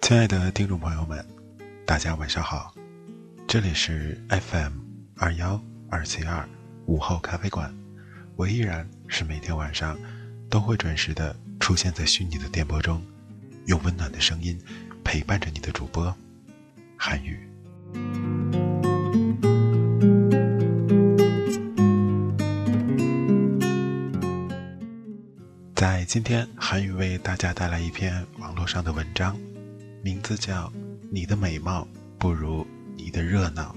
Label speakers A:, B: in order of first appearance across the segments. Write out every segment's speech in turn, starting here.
A: 亲爱的听众朋友们，大家晚上好，这里是 FM 二幺二七二午后咖啡馆，我依然是每天晚上都会准时的出现在虚拟的电波中，用温暖的声音陪伴着你的主播韩语。在今天，韩语为大家带来一篇网络上的文章。名字叫《你的美貌不如你的热闹》。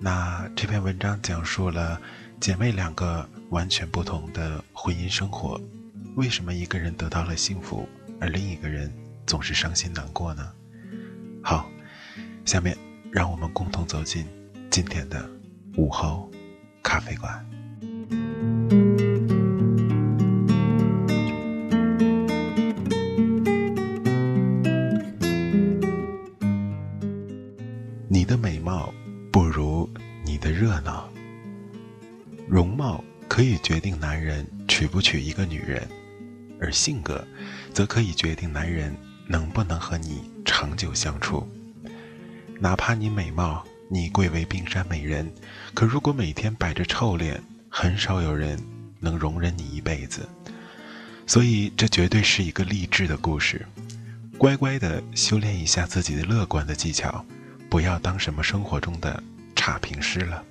A: 那这篇文章讲述了姐妹两个完全不同的婚姻生活，为什么一个人得到了幸福，而另一个人总是伤心难过呢？好，下面让我们共同走进今天的午后咖啡馆。你的美貌不如你的热闹。容貌可以决定男人娶不娶一个女人，而性格则可以决定男人能不能和你长久相处。哪怕你美貌，你贵为冰山美人，可如果每天摆着臭脸，很少有人能容忍你一辈子。所以，这绝对是一个励志的故事。乖乖的修炼一下自己的乐观的技巧。不要当什么生活中的差评师了。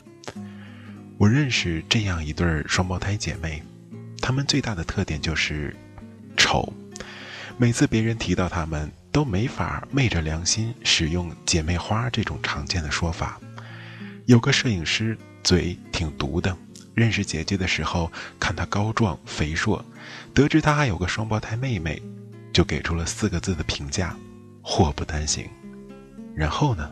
A: 我认识这样一对双胞胎姐妹，她们最大的特点就是丑。每次别人提到她们，都没法昧着良心使用“姐妹花”这种常见的说法。有个摄影师嘴挺毒的，认识姐姐的时候，看她高壮肥硕，得知她还有个双胞胎妹妹，就给出了四个字的评价：祸不单行。然后呢？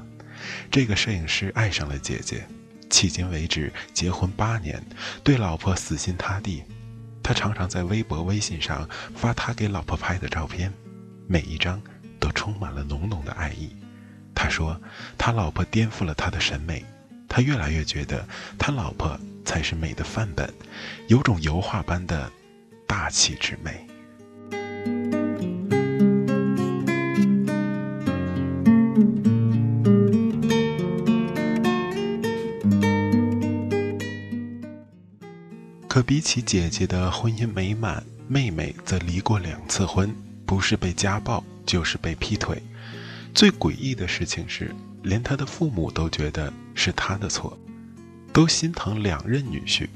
A: 这个摄影师爱上了姐姐，迄今为止结婚八年，对老婆死心塌地。他常常在微博、微信上发他给老婆拍的照片，每一张充满了浓浓的爱意。他说，他老婆颠覆了他的审美，他越来越觉得他老婆才是美的范本，有种油画般的大气之美。可比起姐姐的婚姻美满，妹妹则离过两次婚，不是被家暴，就是被劈腿。最诡异的事情是，连他的父母都觉得是他的错，都心疼两任女婿。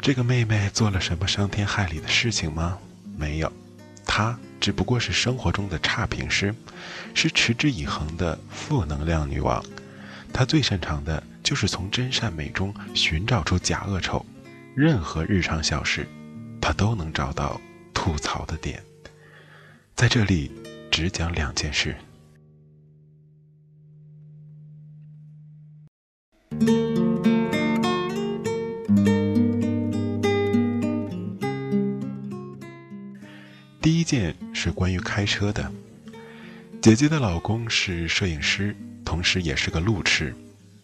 A: 这个妹妹做了什么伤天害理的事情吗？没有，她只不过是生活中的差评师，是持之以恒的负能量女王。她最擅长的就是从真善美中寻找出假恶丑。任何日常小事，她都能找到吐槽的点。在这里，只讲两件事。第一件是关于开车的。姐姐的老公是摄影师，同时也是个路痴，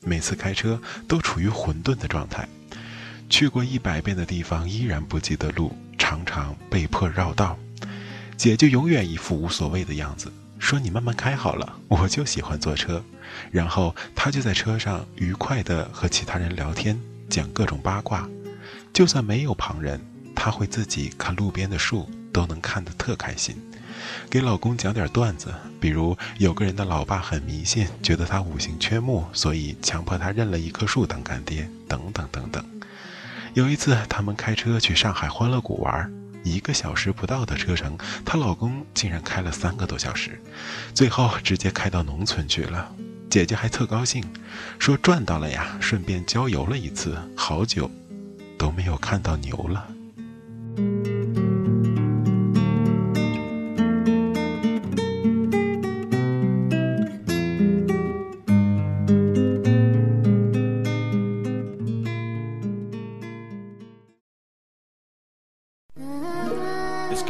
A: 每次开车都处于混沌的状态。去过一百遍的地方依然不记得路，常常被迫绕道。姐就永远一副无所谓的样子，说你慢慢开好了，我就喜欢坐车。然后他就在车上愉快地和其他人聊天，讲各种八卦。就算没有旁人，他会自己看路边的树，都能看得特开心。给老公讲点段子，比如有个人的老爸很迷信，觉得他五行缺木，所以强迫他认了一棵树当干爹，等等等等。有一次，他们开车去上海欢乐谷玩，一个小时不到的车程，她老公竟然开了三个多小时，最后直接开到农村去了。姐姐还特高兴，说赚到了呀，顺便郊游了一次，好久都没有看到牛了。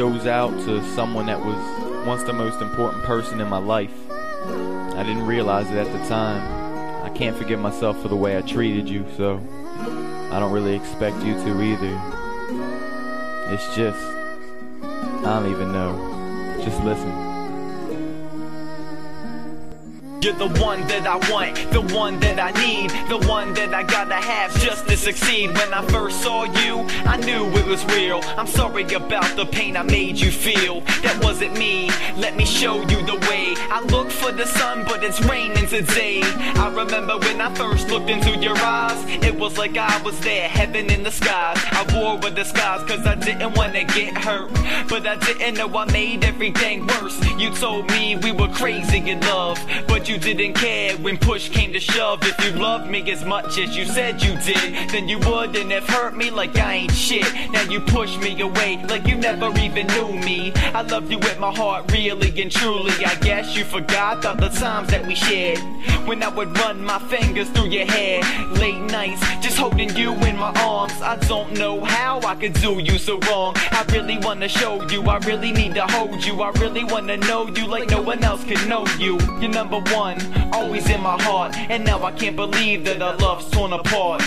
B: Goes out to someone that was once the most important person in my life. I didn't realize it at the time. I can't forgive myself for the way I treated you, so I don't really expect you to either. It's just, I don't even know. Just listen. You're the one that I want, the one that I need, the one that I gotta have just to succeed. When I first saw you, I knew it was real. I'm sorry about the pain I made you feel. That wasn't me. Let me show you the way. I look for the sun, but it's raining today. I remember when I first looked into your eyes, it was like I was there, heaven in the skies. I wore a disguise cause I didn't wanna get hurt, but I didn't know I made everything worse. You told me we were crazy in love, but you didn't care when push came to shove. If you loved me as much as you said you did, then you wouldn't have hurt me like I ain't shit. Now you push me away like you never even knew me. I love you with my heart, really and truly. I guess you forgot all the times that we shared. When I would run my fingers through your hair. Late nights, just holding you in my arms. I don't know how I could do you so wrong. I really wanna show you, I really need to hold you. I really wanna know you like no one else can know you. You're number one one, always in my heart. And now I can't believe that our love's torn apart.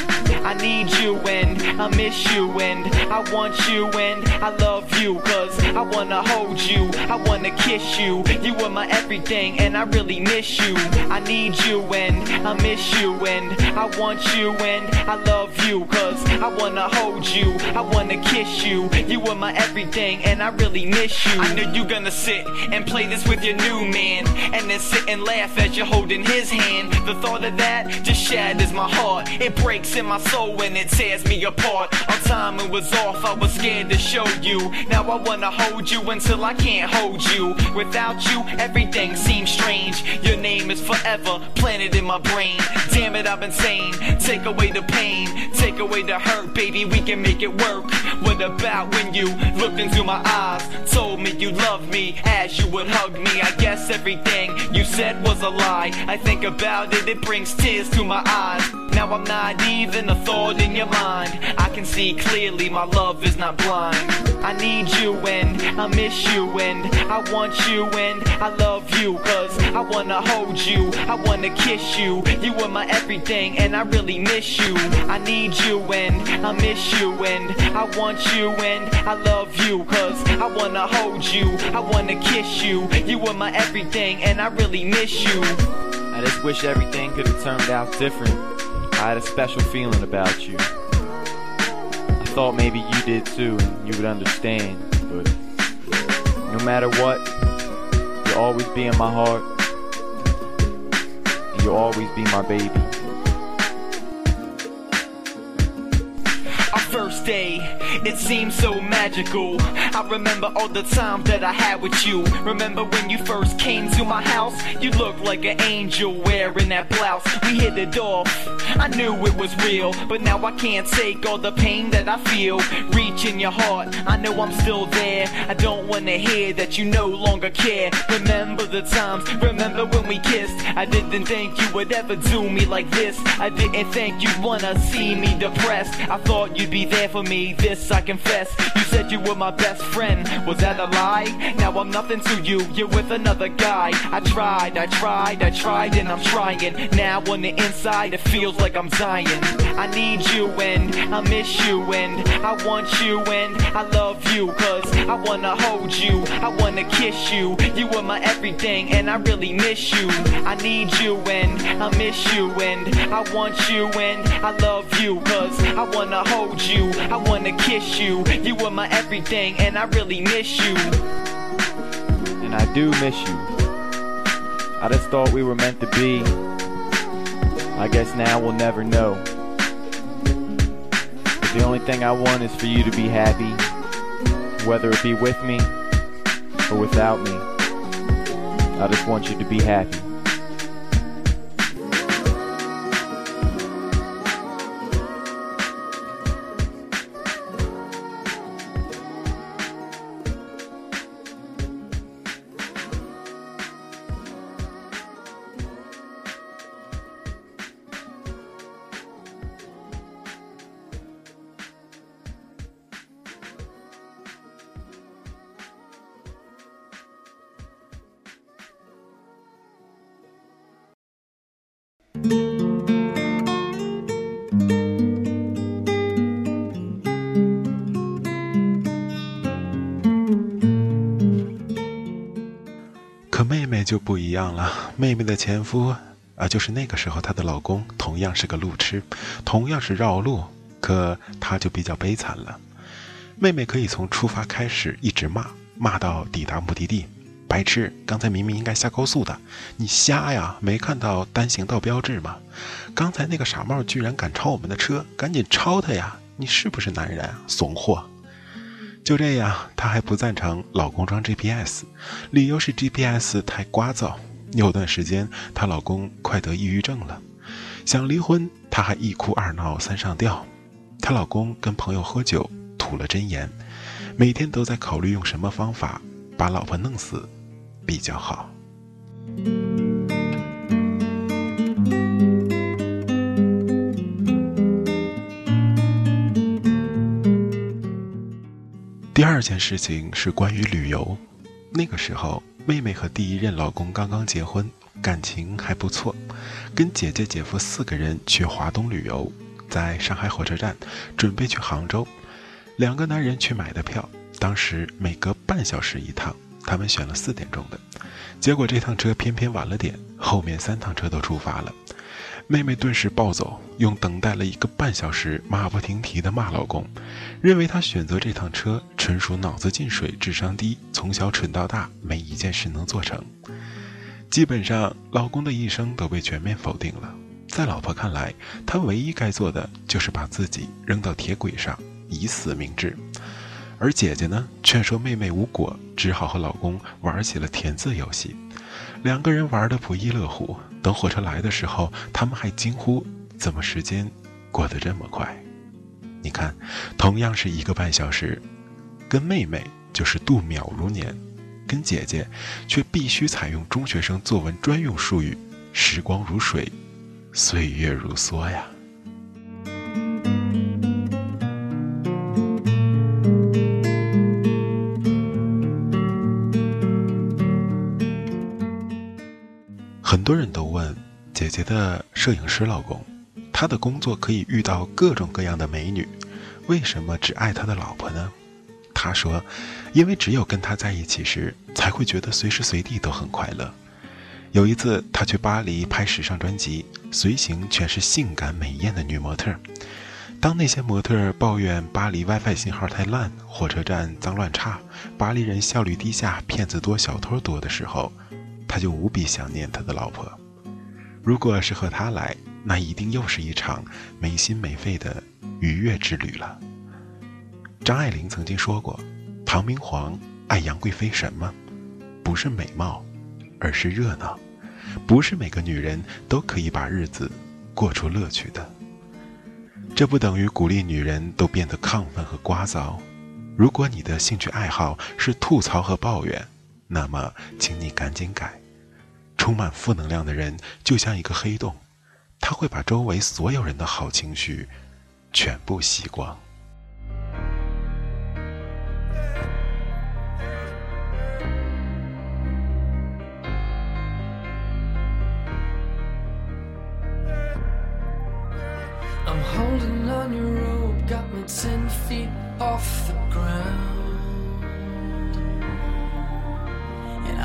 B: I need you and I miss you and I want you and I love you. Cause I wanna hold you, I wanna kiss you. You are my everything and I really miss you. I need you and I miss you and I want you and I love you. Cause I wanna hold you, I wanna kiss you. You are my everything and I really miss you. I know you gonna sit and play this with your new man and then sit and laugh as you're holding his hand. The thought of that just shatters my heart. It breaks in my soul when it tears me apart. Our timing was off, I was scared to show you. Now I wanna hold you until I can't hold you. Without you, everything seems strange. Your name is forever planted in my brain. Damn it, I've been sane. Take away the pain, take away the hurt, baby. We can make it work. What about when you looked into my eyes, told me you loved me as you would hug me? I guess everything you said was a lie. I think about it, it brings tears to my eyes. Now I'm not even a thought in your mind. I can see clearly my love is not blind. I need you and I miss you and I want you and I love you. Cause I wanna hold you, I wanna kiss you. You are my everything and I really miss you. I need you and I miss you and I want you and I love you. Cause I wanna hold you, I wanna kiss you. You are my everything and I really miss you. I just wish everything could have turned out different. I had a special feeling about you. I thought maybe you did too, and you would understand. But no matter what, you'll always be in my heart, and you'll always be my baby. First day, it seemed so magical. I remember all the time that I had with you. Remember when you first came to my house? You looked like an angel wearing that blouse. We hit it off. I knew it was real, but now I can't take all the pain that I feel. Reach in your heart, I know I'm still there. I don't wanna hear that you no longer care. Remember the times, remember when we kissed. I didn't think you would ever do me like this. I didn't think you'd wanna see me depressed. I thought you'd be be there for me, this I confess. You said you were my best friend, was that a lie? Now I'm nothing to you, you're with another guy. I tried, I tried, I tried, and I'm trying. Now on the inside, it feels like I'm dying. I need you and I miss you and I want you and I love you cause I wanna hold you, I wanna kiss you. You are my everything and I really miss you. I need you and I miss you and I want you and I love you cause I wanna hold you, I wanna kiss you. You were my everything and I really miss you. And I do miss you. I just thought we were meant to be. I guess now we'll never know. But the only thing I want is for you to be happy, whether it be with me or without me. I just want you to be happy.
A: 可妹妹就不一样了，妹妹的前夫啊，就是那个时候她的老公，同样是个路痴，同样是绕路，可她就比较悲惨了。妹妹可以从出发开始一直骂，骂到抵达目的地。白痴，刚才明明应该下高速的，你瞎呀？没看到单行道标志吗？刚才那个傻帽居然敢超我们的车，赶紧超他呀！你是不是男人？怂货！就这样，她还不赞成老公装 GPS，理由是 GPS 太聒噪。有段时间，她老公快得抑郁症了，想离婚，她还一哭二闹三上吊。她老公跟朋友喝酒，吐了真言，每天都在考虑用什么方法把老婆弄死比较好。第二件事情是关于旅游。那个时候，妹妹和第一任老公刚刚结婚，感情还不错，跟姐姐、姐夫四个人去华东旅游，在上海火车站准备去杭州。两个男人去买的票，当时每隔半小时一趟，他们选了四点钟的，结果这趟车偏偏晚了点，后面三趟车都出发了。妹妹顿时暴走，用等待了一个半小时马不停蹄的骂老公，认为他选择这趟车纯属脑子进水、智商低，从小蠢到大，没一件事能做成。基本上，老公的一生都被全面否定了。在老婆看来，他唯一该做的就是把自己扔到铁轨上，以死明志。而姐姐呢，劝说妹妹无果，只好和老公玩起了填字游戏。两个人玩得不亦乐乎。等火车来的时候，他们还惊呼：“怎么时间过得这么快？”你看，同样是一个半小时，跟妹妹就是度秒如年，跟姐姐却必须采用中学生作文专用术语：“时光如水，岁月如梭”呀。的摄影师老公，他的工作可以遇到各种各样的美女，为什么只爱他的老婆呢？他说，因为只有跟他在一起时，才会觉得随时随地都很快乐。有一次，他去巴黎拍时尚专辑，随行全是性感美艳的女模特。当那些模特抱怨巴黎 WiFi 信号太烂，火车站脏乱差，巴黎人效率低下，骗子多，小偷多的时候，他就无比想念他的老婆。如果是和他来，那一定又是一场没心没肺的愉悦之旅了。张爱玲曾经说过：“唐明皇爱杨贵妃什么？不是美貌，而是热闹。不是每个女人都可以把日子过出乐趣的。”这不等于鼓励女人都变得亢奋和聒噪。如果你的兴趣爱好是吐槽和抱怨，那么请你赶紧改。充满负能量的人就像一个黑洞他会把周围所有人的好情绪全部吸光
C: holding on your rope got me ten feet off the ground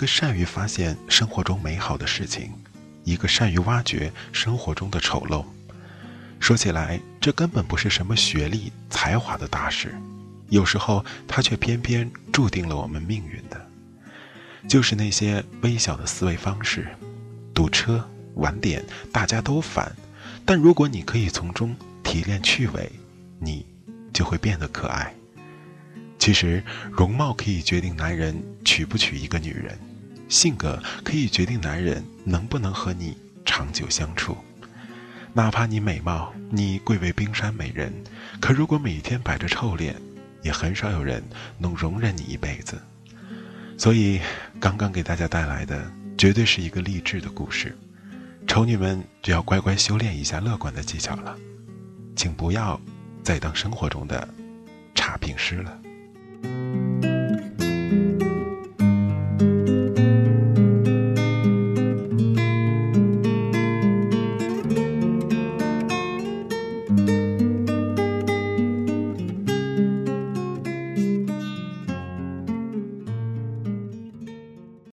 A: 一个善于发现生活中美好的事情，一个善于挖掘生活中的丑陋。说起来，这根本不是什么学历、才华的大事，有时候它却偏偏注定了我们命运的，就是那些微小的思维方式。堵车、晚点，大家都烦，但如果你可以从中提炼趣味，你就会变得可爱。其实，容貌可以决定男人娶不娶一个女人，性格可以决定男人能不能和你长久相处。哪怕你美貌，你贵为冰山美人，可如果每天摆着臭脸，也很少有人能容忍你一辈子。所以，刚刚给大家带来的绝对是一个励志的故事。丑女们就要乖乖修炼一下乐观的技巧了，请不要再当生活中的差评师了。